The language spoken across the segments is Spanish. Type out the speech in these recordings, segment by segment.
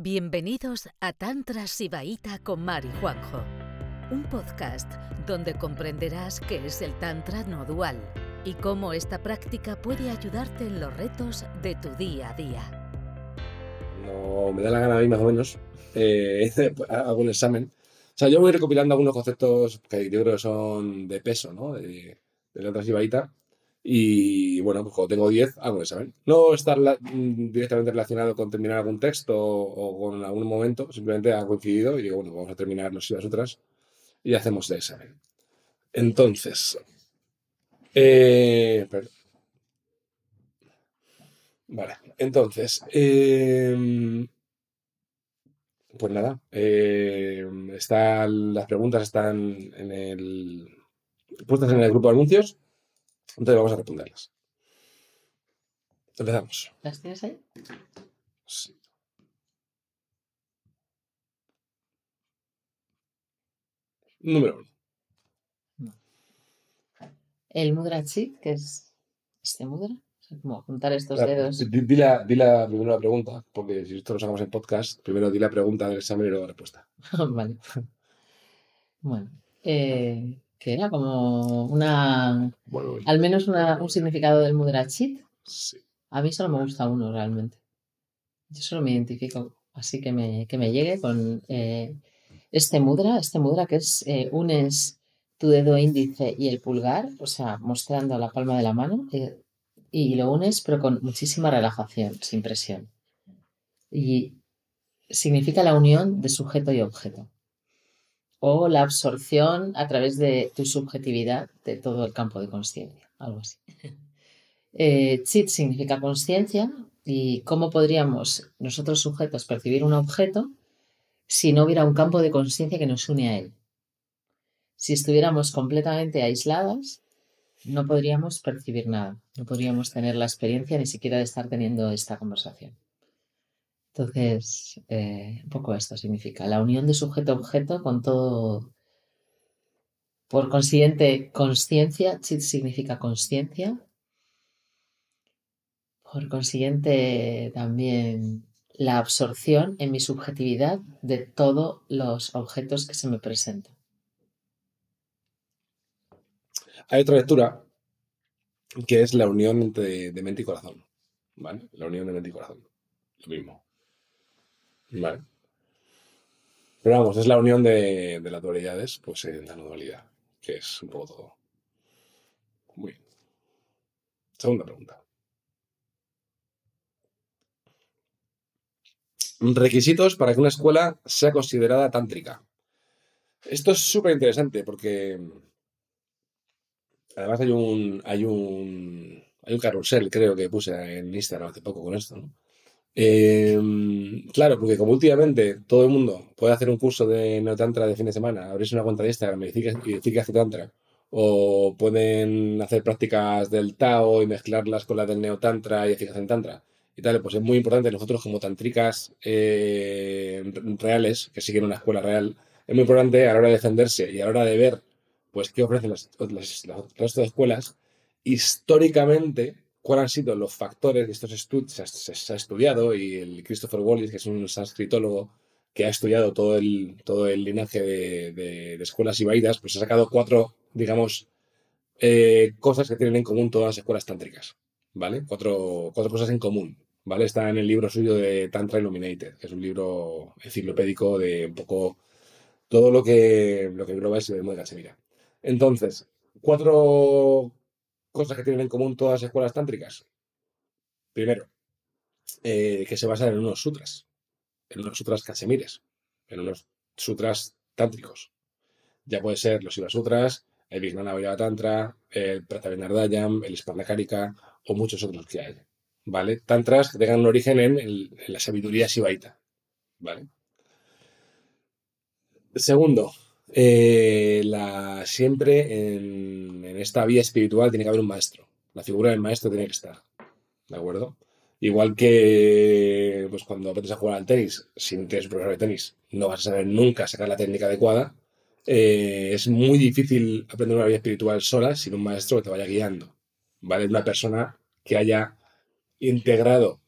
Bienvenidos a Tantra Sibaíta con Mari Juanjo, un podcast donde comprenderás qué es el Tantra no dual y cómo esta práctica puede ayudarte en los retos de tu día a día. No me da la gana a mí más o menos, eh, hago un examen. O sea, yo voy recopilando algunos conceptos que yo creo que son de peso, ¿no? De, de Tantra Sibaíta y bueno, pues cuando tengo 10, hago el examen. No estar mm, directamente relacionado con terminar algún texto o, con algún momento, simplemente ha coincidido y digo, bueno, vamos a terminar los y las otras y hacemos el examen. Entonces, eh, vale, entonces, em, pues nada, em, las preguntas están en el, puestas en el grupo de anuncios. Entonces vamos a responderlas. Empezamos. ¿Las tienes ahí? Sí. Número uno. El mudra chit, que es este mudra. como juntar estos dedos. Di, la, primero la pregunta, porque si esto lo sacamos en podcast, primero di la pregunta del examen y luego la respuesta. vale. Bueno. Eh, que era como una. al menos un significado del Mudrachit. Sí. A mí solo me gusta uno realmente. Yo solo me identifico así que me, que me llegue con eh, este mudra, este mudra que es eh, unes tu dedo índice y el pulgar, o sea, mostrando la palma de la mano, eh, y lo unes pero con muchísima relajación, sin presión. Y significa la unión de sujeto y objeto o la absorción a través de tu subjetividad de todo el campo de conciencia, algo así. Eh, chit significa conciencia y cómo podríamos nosotros sujetos percibir un objeto si no hubiera un campo de conciencia que nos une a él. Si estuviéramos completamente aisladas, no podríamos percibir nada, no podríamos tener la experiencia ni siquiera de estar teniendo esta conversación. Entonces, eh, un poco esto significa la unión de sujeto-objeto con todo. Por consiguiente, conciencia, chit significa conciencia. Por consiguiente, también la absorción en mi subjetividad de todos los objetos que se me presentan. Hay otra lectura que es la unión entre de mente y corazón. ¿Vale? La unión de mente y corazón. Lo mismo. Vale. Pero vamos, es la unión de, las dualidades, pues en la dualidad, que es un poco todo. Muy bien. Segunda pregunta. Requisitos para que una escuela sea considerada tántrica. Esto es súper interesante porque además hay un, hay un hay un carrusel, creo que puse en Instagram hace poco con esto, ¿no? Em, claro, porque como últimamente todo el mundo puede hacer un curso de neotantra de fin de semana, abrirse una cuenta de Instagram y decir que, hace tantra, o pueden hacer prácticas del Tao y mezclarlas con las del neotantra y decir que hacen tantra y tal, pues es muy importante. Nosotros como tantricas eh, reales, que siguen una escuela real, es muy importante a la hora de defenderse y a la hora de ver pues qué ofrecen las, las, de escuelas, históricamente cuáles han sido los factores de estos estudios, se, ha estudiado, y el Christopher Wallis, que es un sanscritólogo que ha estudiado todo el, todo el linaje de, de, escuelas ibaidas, pues ha sacado cuatro, digamos, eh, cosas que tienen en común todas las escuelas tántricas, ¿vale? Cuatro, cuatro cosas en común, ¿vale? Está en el libro suyo de Tantra Illuminated, que es un libro enciclopédico de un poco todo lo que, lo que engloba ese de Semira. Entonces, cuatro cosas que tienen en común todas las escuelas tántricas. Primero, eh, que se basan en unos sutras, en unos sutras cachemires, en unos sutras tántricos. Ya puede ser los Shiva Sutras, el Vijnana Vairava Tantra, el Pratavinardayam, el Sparnakarika o muchos otros que hay. ¿Vale? Tantras que tengan un origen en, la sabiduría shivaita. ¿Vale? Segundo, eh, la, siempre en, esta vía espiritual tiene que haber un maestro. La figura del maestro tiene que estar. ¿De acuerdo? Igual que pues cuando aprendes a jugar al tenis, si no tienes un profesor de tenis, no vas a saber nunca sacar la técnica adecuada. Eh, es muy difícil aprender una vida espiritual sola sin un maestro que te vaya guiando. ¿Vale? Una persona que haya integrado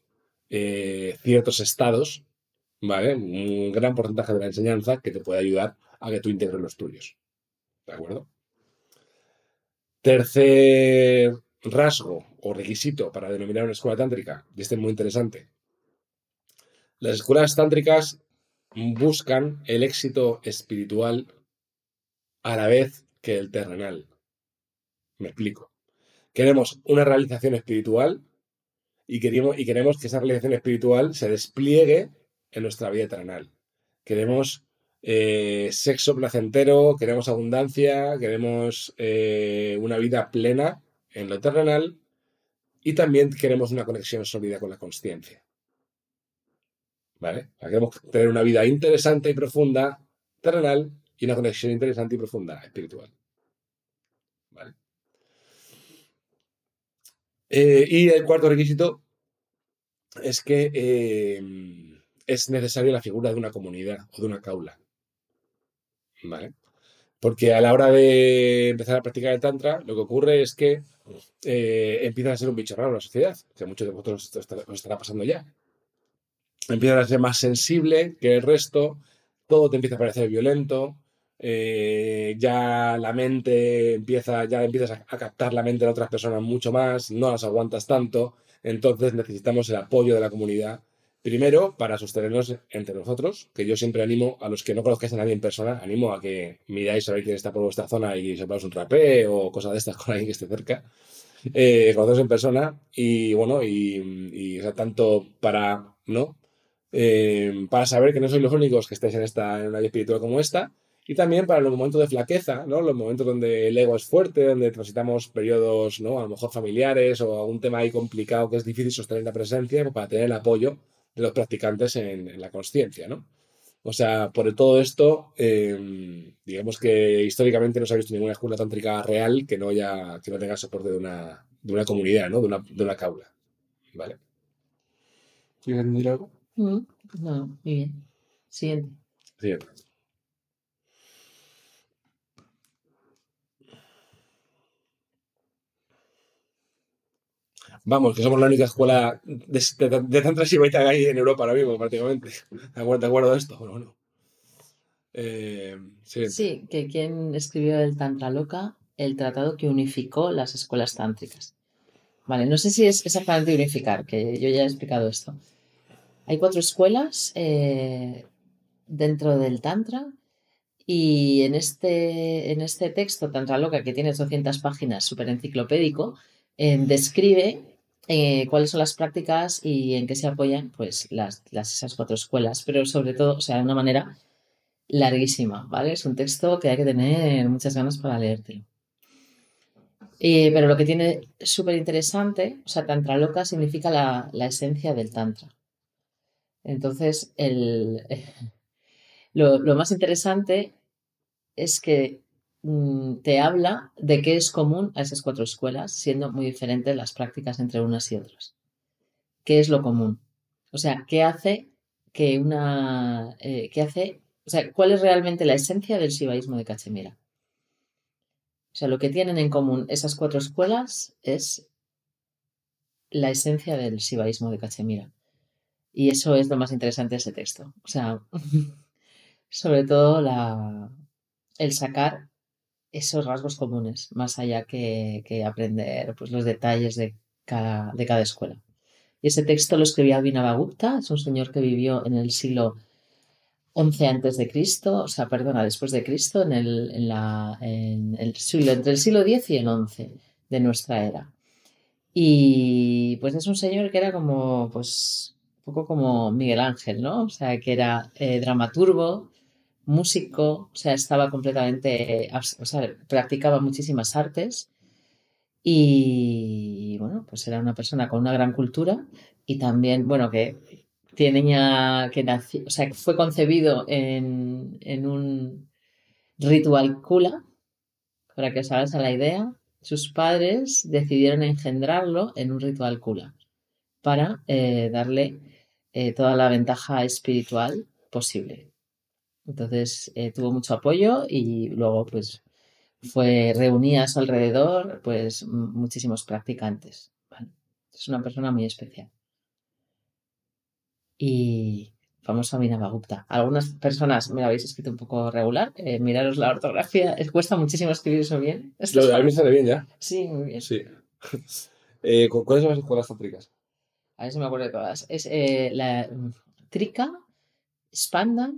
eh, ciertos estados ¿vale? Un gran porcentaje de la enseñanza que te puede ayudar a que tú integres los tuyos. ¿De acuerdo? Tercer rasgo o requisito para denominar una escuela tántrica, y este es muy interesante. Las escuelas tántricas buscan el éxito espiritual a la vez que el terrenal. Me explico. Queremos una realización espiritual y queremos, y queremos que esa realización espiritual se despliegue en nuestra vida terrenal. Queremos eh, sexo placentero, queremos abundancia, queremos eh, una vida plena en lo terrenal y también queremos una conexión sólida con la consciencia. ¿Vale? Queremos tener una vida interesante y profunda terrenal y una conexión interesante y profunda espiritual. ¿Vale? Eh, y el cuarto requisito es que es necesaria la figura de una comunidad o de una caula. ¿Vale? Porque a la hora de empezar a practicar el Tantra, lo que ocurre es que eh, empieza a ser un bicho raro en la sociedad, que muchos de vosotros os estará pasando ya. Empiezas a ser más sensible que el resto, todo te empieza a parecer violento, eh, ya la mente empieza, ya empiezas a, captar la mente de otras personas mucho más, no las aguantas tanto, entonces necesitamos el apoyo de la comunidad Primero, para sostenernos entre nosotros, que yo siempre animo a los que no conozcáis a nadie en persona, animo a que miráis a ver quién está por vuestra zona y sepáis un rapé o cosas de estas con alguien que esté cerca. Eh, en persona y bueno, y, tanto para, ¿no? Eh, para saber que no sois los únicos que estáis en, esta, en una vida espiritual como esta, y también para los momentos de flaqueza, ¿no? Los momentos donde el ego es fuerte, donde transitamos periodos, ¿no? A lo mejor familiares o algún tema ahí complicado que es difícil sostener la presencia, pues para tener el apoyo de los practicantes en, la conciencia, ¿no? O sea, por todo esto, em, digamos que históricamente no se ha visto ninguna escuela tántrica real que no, haya, que no tenga soporte de una, de una comunidad, ¿no? De una, de una caula. ¿Vale? ¿Quieres decir algo? Mm, no, muy bien. Siguiente. Siguiente. Vamos, que somos la única escuela de, Tantra que hay en Europa ahora mismo, prácticamente. ¿De acuerdo, de esto? Bueno, bueno. Eh, sí. que quien escribió el Tantra Loca, el tratado que unificó las escuelas tántricas. Vale, no sé si es exactamente unificar, que yo ya he explicado esto. Hay cuatro escuelas eh, dentro del Tantra y en este, en este texto, Tantra Loca, que tiene 200 páginas, súper enciclopédico, eh, describe eh, cuáles son las prácticas y en qué se apoyan pues las, esas cuatro escuelas, pero sobre todo, o sea, de una manera larguísima, ¿vale? Es un texto que hay que tener muchas ganas para leértelo. Eh, pero lo que tiene súper interesante, o sea, Tantra Loca significa la, esencia del Tantra. Entonces, el, lo, lo más interesante es que te habla de qué es común a esas cuatro escuelas, siendo muy diferentes las prácticas entre unas y otras. ¿Qué es lo común? O sea, ¿qué hace que una... Eh, ¿Qué hace... O sea, ¿cuál es realmente la esencia del shivaísmo de Cachemira? O sea, lo que tienen en común esas cuatro escuelas es la esencia del shivaísmo de Cachemira. Y eso es lo más interesante de ese texto. O sea, sobre todo la, el sacar esos rasgos comunes, más allá que, aprender pues, los detalles de cada, de cada escuela. Y ese texto lo escribía Vinavagupta, es un señor que vivió en el siglo XI antes de Cristo, o sea, perdona, después de Cristo, en el, en la, en el siglo, entre el siglo X y el XI de nuestra era. Y pues es un señor que era como, pues, un poco como Miguel Ángel, ¿no? O sea, que era eh, dramaturgo, músico, o sea, estaba completamente, o sea, practicaba muchísimas artes y bueno, pues era una persona con una gran cultura y también, bueno, que tenía, que nació, o sea, fue concebido en, en un ritual kula, para que os hagáis la idea, sus padres decidieron engendrarlo en un ritual kula para eh, darle eh, toda la ventaja espiritual posible. Entonces eh, tuvo mucho apoyo y luego pues fue reunía a su alrededor pues muchísimos practicantes. Es una persona muy especial. Y famoso Abhinavagupta. Algunas personas me lo habéis escrito un poco regular, eh, miraros la ortografía, es, cuesta muchísimo escribir eso bien. Esto es Lo, a mí me sale bien ya. Sí, muy bien. Sí. Eh, ¿cu- ¿Cuáles son las escuelas tátricas? A ver si me acuerdo de todas. Es eh, la mm, Trika, Spanda,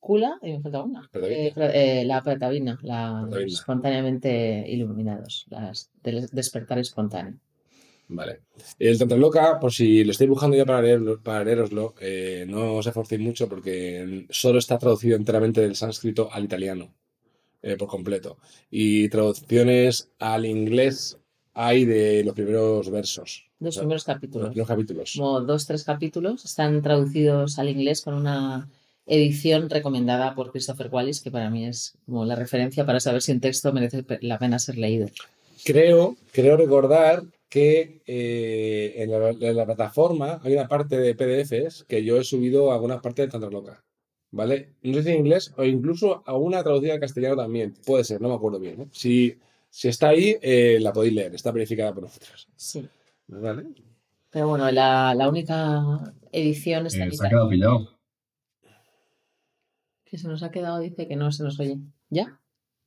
Kula, y me falta una. Eh, eh, la Pratavina, la Pratavina. espontáneamente iluminados, las del despertar espontáneo. Vale. El Tantra Loca, por si lo estoy buscando ya para, leerlo, para leeroslo, eh, no os esforcéis mucho porque solo está traducido enteramente del sánscrito al italiano, por completo. Y traducciones al inglés hay de los primeros versos, Dos O sea, primeros los capítulos. primeros capítulos. Como dos, tres capítulos, están traducidos al inglés con una edición recomendada por Christopher Wallis, que para mí es como la referencia para saber si un texto merece la pena ser leído. Creo, creo recordar que eh, en, la, en la plataforma hay una parte de PDFs que yo he subido a algunas partes de Tantra Loca. ¿Vale? No sé si en inglés o incluso a una traducida al castellano también. Puede ser, no me acuerdo bien. ¿eh? Si, si está ahí, eh, la podéis leer. Está verificada por nosotros. Sí. ¿Vale? Pero bueno, la, la única edición está en Eh, se ha quedado pillado. Que se nos ha quedado, dice que no se nos oye. ¿Ya?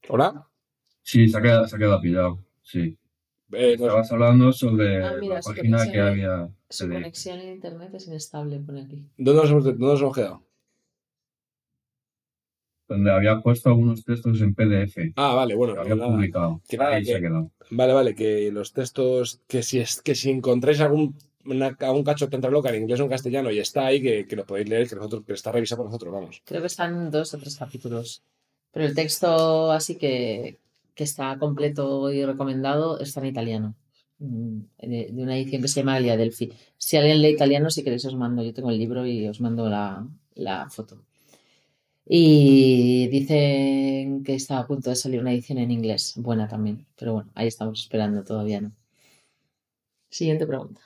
¿Hola? Sí, se ha quedado, se ha quedado pillado. Sí. Eh, Estabas hablando sobre Ah, mira, la página que había. Su de- conexión en internet es inestable, pone aquí. ¿dónde, nos hemos, dónde nos hemos quedado? donde había puesto algunos textos en PDF Ah, vale, bueno. que pues había nada. publicado. Que nada, Ahí se que- ha quedado. Vale, vale, que los textos, que si es que si encontráis algún, una- algún cacho de Tantra Loca en inglés o en castellano y está ahí, que, que lo podéis leer, que nosotros, que está revisado por nosotros, vamos. Creo que están dos o tres capítulos. Pero el texto así que, que está completo y recomendado está en italiano. Mm, De, una edición que se llama Alia Delphi. Si alguien lee italiano, si queréis os mando, yo tengo el libro y os mando la, la foto. Y dicen que está a punto de salir una edición en inglés, buena también. Pero bueno, ahí estamos esperando, todavía no. Siguiente pregunta.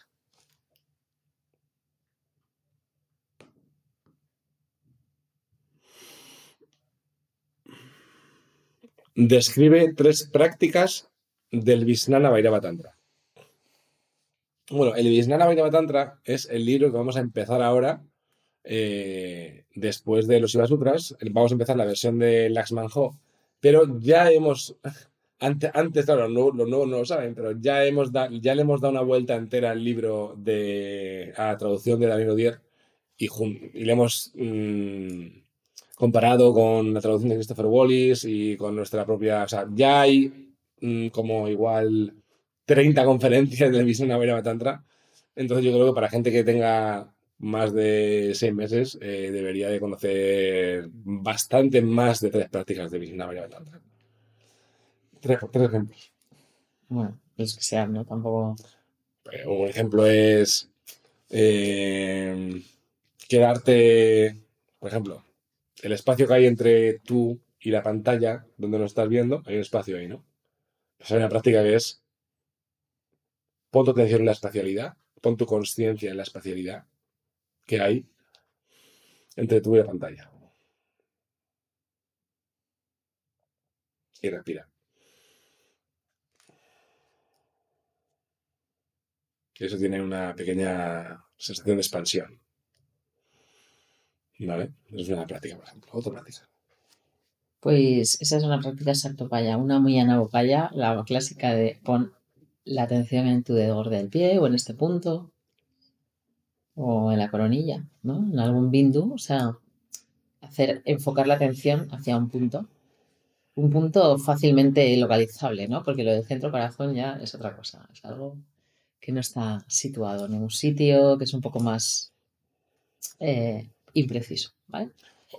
Describe tres prácticas del Vijnana Vairava Tantra. Bueno, el Vijnana Vairava Tantra es el libro que vamos a empezar ahora, eh, después de los Shiva Sutras. Vamos a empezar la versión de Laxman Ho, pero ya hemos, antes, antes claro, los nuevos no lo saben, pero ya, hemos da- ya le hemos dado una vuelta entera al libro de, a la traducción de David Odier y le hemos mm, comparado con la traducción de Christopher Wallis y con nuestra propia. O sea, ya hay mm, como igual 30 conferencias del Vijnana Vairava Tantra. Entonces, yo creo que para gente que tenga más de seis meses, eh, debería de conocer bastante más de tres prácticas de Vijnana Vairava Tantra. Tres, tres ejemplos. Bueno, los que sean, ¿no? Tampoco. Un ejemplo es eh, quedarte, por ejemplo, el espacio que hay entre tú y la pantalla donde nos estás viendo, hay un espacio ahí, ¿no? Pues hay una práctica que es pon tu atención en la espacialidad, pon tu conciencia en la espacialidad que hay entre tú y la pantalla. Y respira. eso tiene una pequeña sensación de expansión. ¿Vale? Es una práctica, por ejemplo. Otra práctica. Pues esa es una práctica sartopaya, una muy anabopaya, la clásica de pon la atención en tu dedo gordo del pie o en este punto o en la coronilla, ¿no? En algún bindu, o sea, hacer enfocar la atención hacia un punto. Un punto fácilmente localizable, ¿no? Porque lo del centro corazón ya es otra cosa, es algo que no está situado en un sitio, que es un poco más eh, impreciso, ¿vale?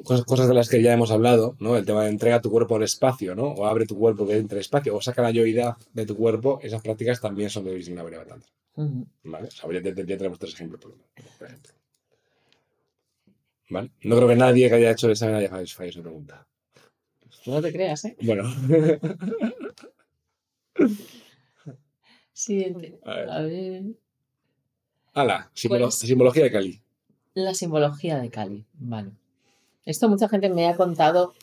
Cosas, cosas de las que ya hemos hablado, ¿no? El tema de entrega tu cuerpo al espacio, ¿no? O abre tu cuerpo que entre espacio, o saca la yoidad de tu cuerpo, esas prácticas también son de Vijnana Vairava Tantra. ¿Vale? O sea, ya, ya- ya tenemos tres ejemplos, por, por ejemplo. ¿Vale? No creo que nadie que haya hecho el examen haya fallado su pregunta. No te creas, ¿eh? Bueno, Siguiente. A ver. Ala, simbolo- ¿Cuál es? simbología de Cali. La simbología de Cali. Vale. Esto mucha gente me ha contado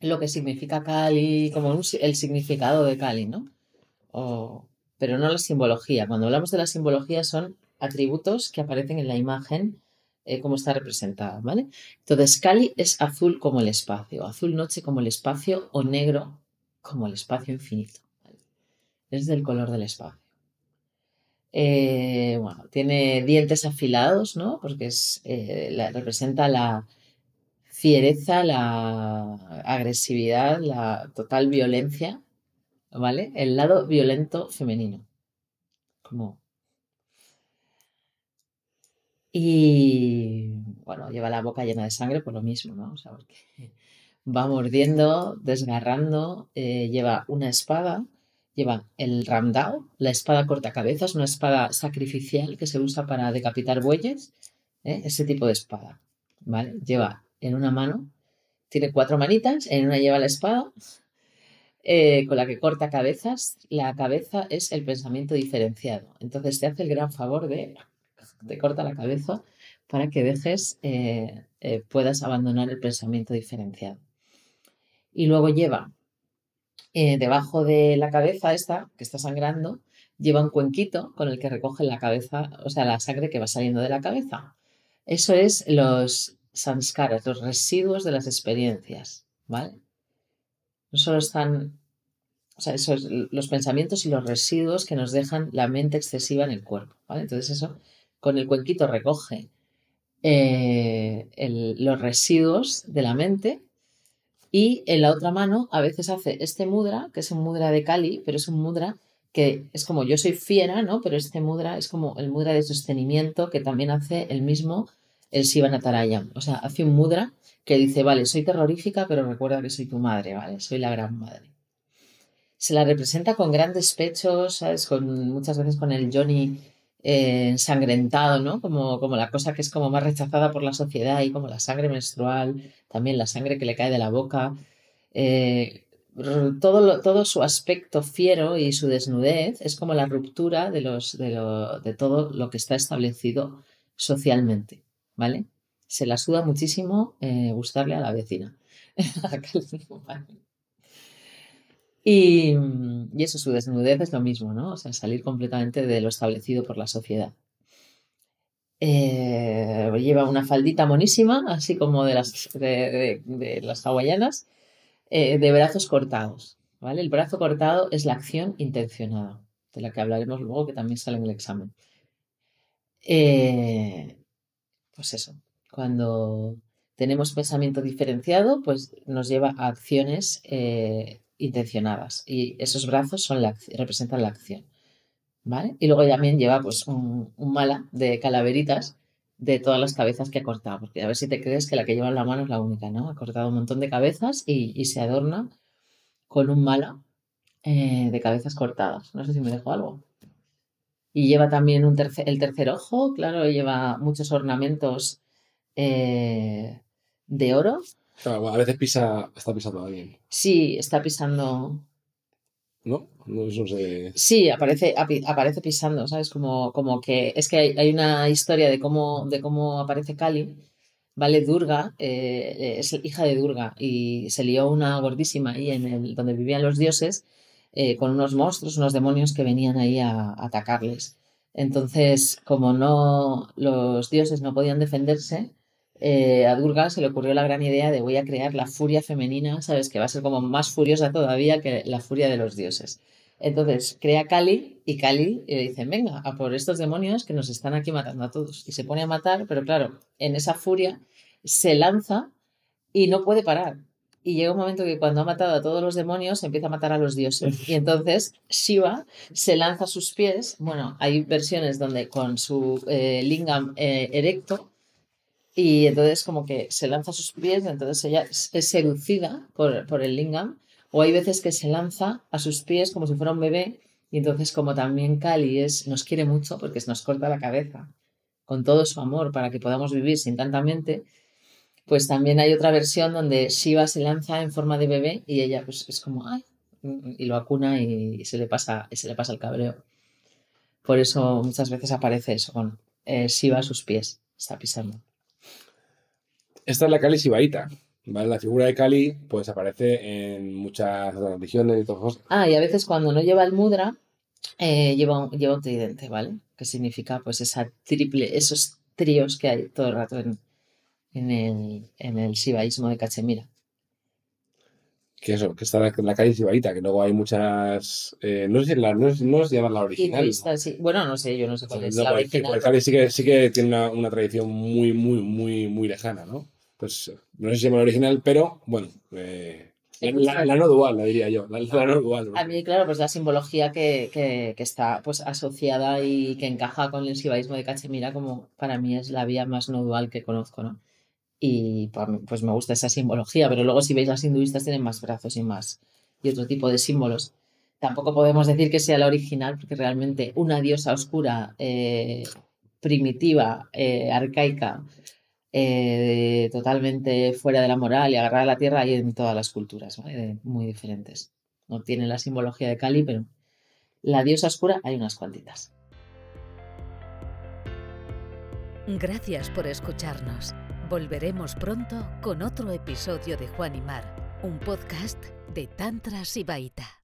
lo que significa Cali, como el significado de Cali, ¿no? O- pero no la simbología. Cuando hablamos de la simbología son atributos que aparecen en la imagen eh, cómo está representada, ¿vale? Entonces, Kali es azul como el espacio, azul noche como el espacio o negro como el espacio infinito. Es del color del espacio. Eh, tiene dientes afilados, ¿no? Porque es, eh, representa la fiereza, la agresividad, la total violencia, ¿vale? El lado violento femenino. Como... Y bueno, lleva la boca llena de sangre por lo mismo, ¿no? O sea, porque va mordiendo, desgarrando, eh, lleva una espada, lleva el ramdao, la espada cortacabezas, una espada sacrificial que se usa para decapitar bueyes, ¿eh? ese tipo de espada, ¿vale? Lleva en una mano, tiene cuatro manitas, en una lleva la espada eh, con la que corta cabezas. La cabeza es el pensamiento diferenciado. Entonces te hace el gran favor de te corta la cabeza para que dejes, eh, puedas abandonar el pensamiento diferenciado. Y luego lleva eh, debajo de la cabeza esta, que está sangrando, lleva un cuenquito con el que recoge la cabeza, o sea, la sangre que va saliendo de la cabeza. Eso es los sanskaras, los residuos de las experiencias, ¿vale? No solo están, o sea, esos, los pensamientos y los residuos que nos dejan la mente excesiva en el cuerpo, ¿vale? Entonces eso, con el cuenquito recoge eh, los residuos de la mente y en la otra mano a veces hace este mudra, que es un mudra de Kali, pero es un mudra que es como yo soy fiera, ¿no? Pero este mudra es como el mudra de sostenimiento que también hace el mismo el Shiva Natarayam. O sea, hace un mudra que dice, vale, soy terrorífica, pero recuerda que soy tu madre, ¿vale? Soy la gran madre. Se la representa con grandes pechos, ¿sabes? Con, muchas veces con el Johnny ensangrentado, ¿no? Como, como la cosa que es como más rechazada por la sociedad y como la sangre menstrual, también la sangre que le cae de la boca. Eh, todo, todo su aspecto fiero y su desnudez es como la ruptura de, los, de, lo- de todo lo que está establecido socialmente, ¿vale? Se la suda muchísimo eh, gustarle a la vecina. ¿vale? Y, eso, su desnudez es lo mismo, ¿no? O sea, salir completamente de lo establecido por la sociedad. Eh, lleva una faldita monísima, así como de las, de, de- las hawaianas, eh, de brazos cortados, ¿vale? El brazo cortado es la acción intencionada, de la que hablaremos luego, que también sale en el examen. Eh, pues eso, cuando tenemos pensamiento diferenciado, pues nos lleva a acciones intencionadas y esos brazos son la, representan la acción, ¿vale? Y luego también lleva pues un, mala de calaveritas de todas las cabezas que ha cortado, porque a ver si te crees que la que lleva en la mano es la única, ¿no? Ha cortado un montón de cabezas y, se adorna con un mala eh, de cabezas cortadas. No sé si me dejo algo. Y lleva también un el tercer ojo, claro, lleva muchos ornamentos eh, de oro. Claro, a veces pisa, está pisando a alguien, Sí, está pisando. ¿no? No, eso se... Sí, aparece, aparece pisando, ¿sabes? Como, como que es que hay, hay una historia de cómo, de cómo aparece Kali, ¿vale? Durga, eh, es hija de Durga y se lió una gordísima ahí en el, donde vivían los dioses eh, con unos monstruos, unos demonios que venían ahí a, a atacarles. Entonces, como no los dioses no podían defenderse, eh, a Durga se le ocurrió la gran idea de voy a crear la furia femenina, ¿sabes? Que va a ser como más furiosa todavía que la furia de los dioses. Entonces crea Kali y Kali le dice, venga, a por estos demonios que nos están aquí matando a todos. Y se pone a matar, pero claro, en esa furia se lanza y no puede parar. Y llega un momento que cuando ha matado a todos los demonios empieza a matar a los dioses. Y entonces Shiva se lanza a sus pies. Bueno, hay versiones donde con su eh, lingam eh, erecto y entonces como que se lanza a sus pies, entonces ella es seducida por, por el lingam, o hay veces que se lanza a sus pies como si fuera un bebé, y entonces como también Kali es, nos quiere mucho porque nos corta la cabeza con todo su amor para que podamos vivir sin tanta mente, pues también hay otra versión donde Shiva se lanza en forma de bebé y ella pues es como, ay, y lo acuna y se le pasa, y se le pasa el cabreo. Por eso muchas veces aparece eso, con eh, Shiva a sus pies, está pisando. Esta es la Kali Sibaíta, ¿vale? La figura de Kali, pues aparece en muchas otras religiones y todas cosas. Ah, y a veces cuando no lleva el mudra, eh, lleva, un, lleva un tridente, ¿vale? Que significa pues esa triple, esos tríos que hay todo el rato en, en el, en el shivaísmo de Cachemira. Que eso, que está la, la calle que luego hay muchas. eh, no sé si la, no, no se llama la original. Hinduistas, sí. Bueno, no sé, yo no sé cuál es No, la porque- original. porque Cali sí que, sí que tiene una, una tradición muy, muy, muy, muy lejana, ¿no? Pues no sé si se llama la original, pero bueno, eh, la, la- no dual, la diría yo. La, la no dual. A mí, claro, pues la simbología que, que- que está pues asociada y que encaja con el shivaísmo de Cachemira, como para mí es la vía más no dual que conozco, ¿no? Y pues me gusta esa simbología, pero luego si veis las hinduistas tienen más brazos y más y otro tipo de símbolos. Tampoco podemos decir que sea la original, porque realmente una diosa oscura, eh, primitiva, eh, arcaica, eh, totalmente fuera de la moral y agarrada a la tierra hay en todas las culturas. De- muy diferentes. No tiene la simbología de Kali, pero la diosa oscura hay unas cuantitas. Gracias por escucharnos. Volveremos pronto con otro episodio de Juan y Mar, un podcast de Tantra Sibaita.